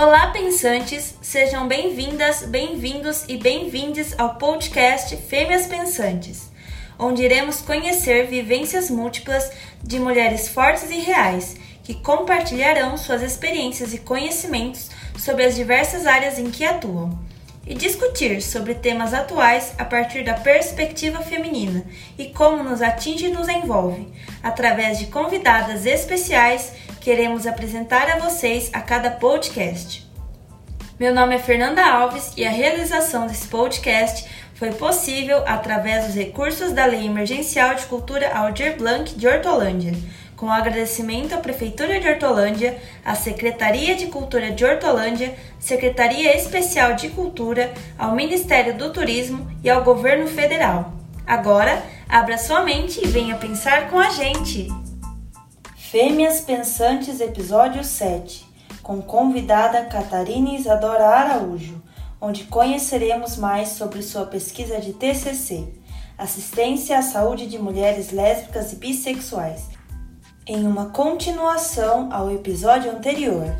Olá, pensantes! Sejam bem-vindas, bem-vindos e bem-vindes ao podcast Fêmeas Pensantes, onde iremos conhecer vivências múltiplas de mulheres fortes e reais que compartilharão suas experiências e conhecimentos sobre as diversas áreas em que atuam e discutir sobre temas atuais a partir da perspectiva feminina e como nos atinge e nos envolve, através de convidadas especiais queremos apresentar a vocês a cada podcast. Meu nome é Fernanda Alves e a realização desse podcast foi possível através dos recursos da Lei Emergencial de Cultura Aldir Blanc de Hortolândia, com agradecimento à Prefeitura de Hortolândia, à Secretaria de Cultura de Hortolândia, Secretaria Especial de Cultura, ao Ministério do Turismo e ao Governo Federal. Agora, abra sua mente e venha pensar com a gente! Fêmeas Pensantes, episódio 7, com convidada Catarina Isadora Araújo, onde conheceremos mais sobre sua pesquisa de TCC, Assistência à Saúde de Mulheres Lésbicas e Bissexuais, em uma continuação ao episódio anterior.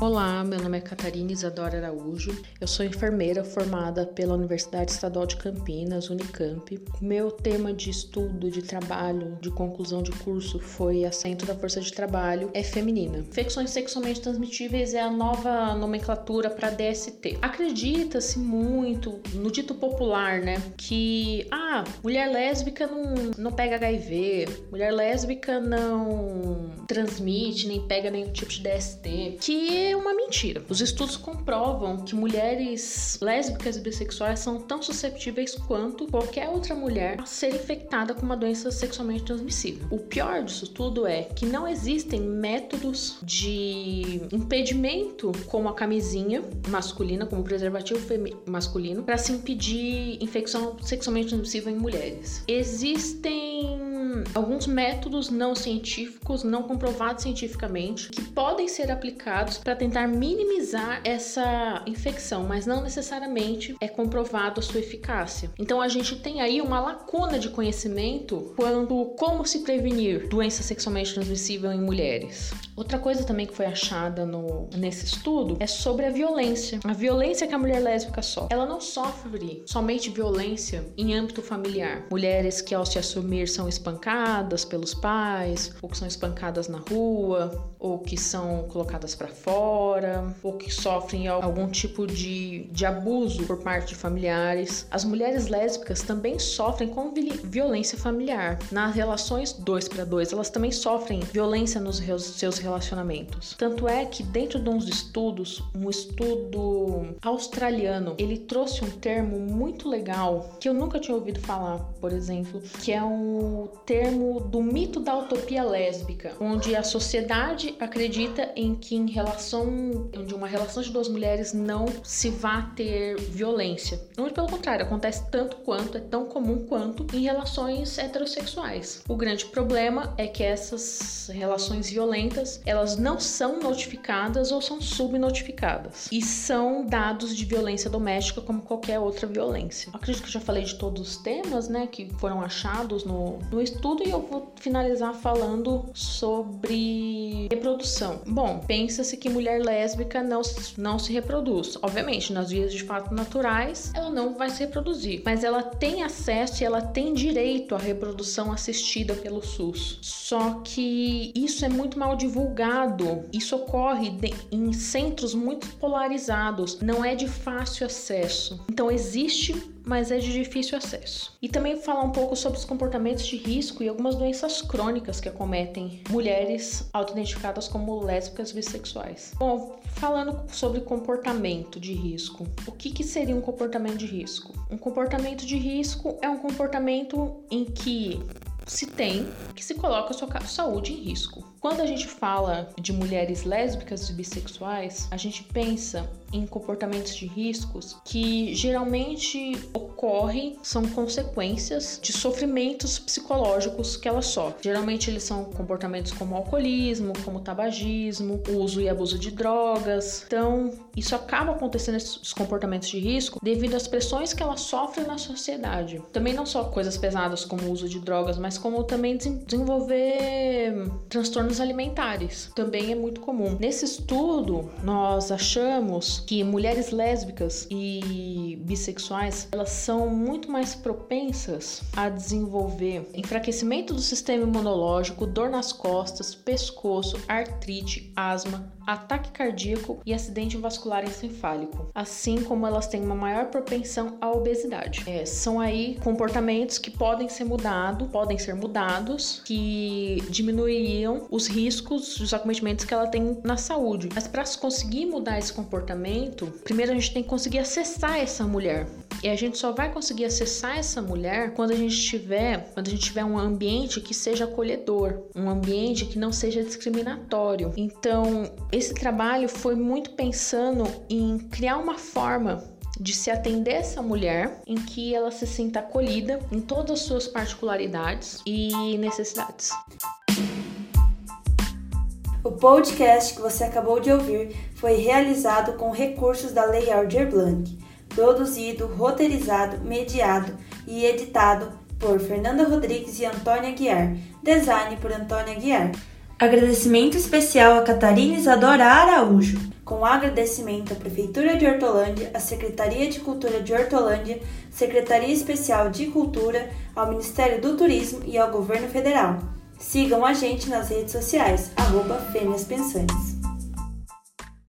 Olá, meu nome é Catarina Isadora Araújo. Eu sou enfermeira formada pela Universidade Estadual de Campinas, Unicamp. Meu tema de estudo, de trabalho, de conclusão de curso foi assento da força de trabalho é feminina. Infecções sexualmente transmitíveis é a nova nomenclatura para DST. Acredita-se muito no dito popular, né, que ah, mulher lésbica não, não pega HIV, mulher lésbica não transmite nem pega nenhum tipo de DST, que é uma mentira. Os estudos comprovam que mulheres lésbicas e bissexuais são tão susceptíveis quanto qualquer outra mulher a ser infectada com uma doença sexualmente transmissível. O pior disso tudo é que não existem métodos de impedimento como a camisinha masculina, como preservativo masculino, para se impedir infecção sexualmente transmissível em mulheres. Existem alguns métodos não científicos, não comprovados cientificamente, que podem ser aplicados para tentar minimizar essa infecção, mas não necessariamente é comprovado a sua eficácia. Então a gente tem aí uma lacuna de conhecimento quanto como se prevenir doença sexualmente transmissível em mulheres. Outra coisa também que foi achada no, nesse estudo é sobre a violência. A violência que a mulher lésbica sofre. Ela não sofre somente violência em âmbito familiar. Mulheres que ao se assumir são espancadas pelos pais, ou que são espancadas na rua, ou que são colocadas para fora, ou que sofrem algum tipo de, de abuso por parte de familiares. As mulheres lésbicas também sofrem com violência familiar. Nas relações dois para dois, elas também sofrem violência nos seus relacionamentos. Tanto é que dentro de uns estudos, um estudo australiano, ele trouxe um termo muito legal que eu nunca tinha ouvido falar, por exemplo, que é um termo do mito da utopia lésbica, onde a sociedade acredita em que em relação de uma relação de duas mulheres não se vá ter violência. Muito pelo contrário, acontece tanto quanto, é tão comum quanto em relações heterossexuais. O grande problema é que essas relações violentas, elas não são notificadas ou são subnotificadas e são dados de violência doméstica como qualquer outra violência. acredito que já falei de todos os temas, né, que foram achados no, no estudo e eu vou finalizar falando sobre reprodução. Bom, pensa-se que mulher lésbica não, não se reproduz. Obviamente, nas vias de fato naturais, ela não vai se reproduzir, mas ela tem acesso e ela tem direito à reprodução assistida pelo SUS. Só que isso é muito mal divulgado. Isso ocorre de, em centros muito polarizados, não é de fácil acesso. Então existe mas é de difícil acesso. E também falar um pouco sobre os comportamentos de risco e algumas doenças crônicas que acometem mulheres autoidentificadas como lésbicas bissexuais. Bom, falando sobre comportamento de risco, o que, que seria um comportamento de risco? Um comportamento de risco é um comportamento em que se tem que se coloca a sua saúde em risco. Quando a gente fala de mulheres lésbicas e bissexuais, a gente pensa em comportamentos de riscos que geralmente ocorrem, são consequências de sofrimentos psicológicos que ela sofre. Geralmente eles são comportamentos como alcoolismo, como tabagismo, uso e abuso de drogas. Então, isso acaba acontecendo esses comportamentos de risco devido às pressões que ela sofre na sociedade. Também não só coisas pesadas como o uso de drogas, mas como também desenvolver transtornos alimentares. Também é muito comum. Nesse estudo, nós achamos que mulheres lésbicas e bissexuais, elas são muito mais propensas a desenvolver enfraquecimento do sistema imunológico, dor nas costas, pescoço, artrite, asma, ataque cardíaco e acidente vascular encefálico, assim como elas têm uma maior propensão à obesidade. É, são aí comportamentos que podem ser mudados, podem ser mudados, que diminuiriam os riscos dos acometimentos que ela tem na saúde. Mas para conseguir mudar esse comportamento, primeiro a gente tem que conseguir acessar essa mulher. E a gente só vai conseguir acessar essa mulher quando a gente tiver, quando a gente tiver um ambiente que seja acolhedor, um ambiente que não seja discriminatório. Então, esse trabalho foi muito pensando em criar uma forma de se atender essa mulher em que ela se sinta acolhida em todas as suas particularidades e necessidades. O podcast que você acabou de ouvir foi realizado com recursos da Lei Aldir Blanc, produzido, roteirizado, mediado e editado por Fernanda Rodrigues e Antônia Guiar, design por Antônia Guiar. Agradecimento especial a Catarina Isadora Araújo, com agradecimento à Prefeitura de Hortolândia, à Secretaria de Cultura de Hortolândia, Secretaria Especial de Cultura, ao Ministério do Turismo e ao Governo Federal. Sigam a gente nas redes sociais, arroba Fêmeas Pensantes.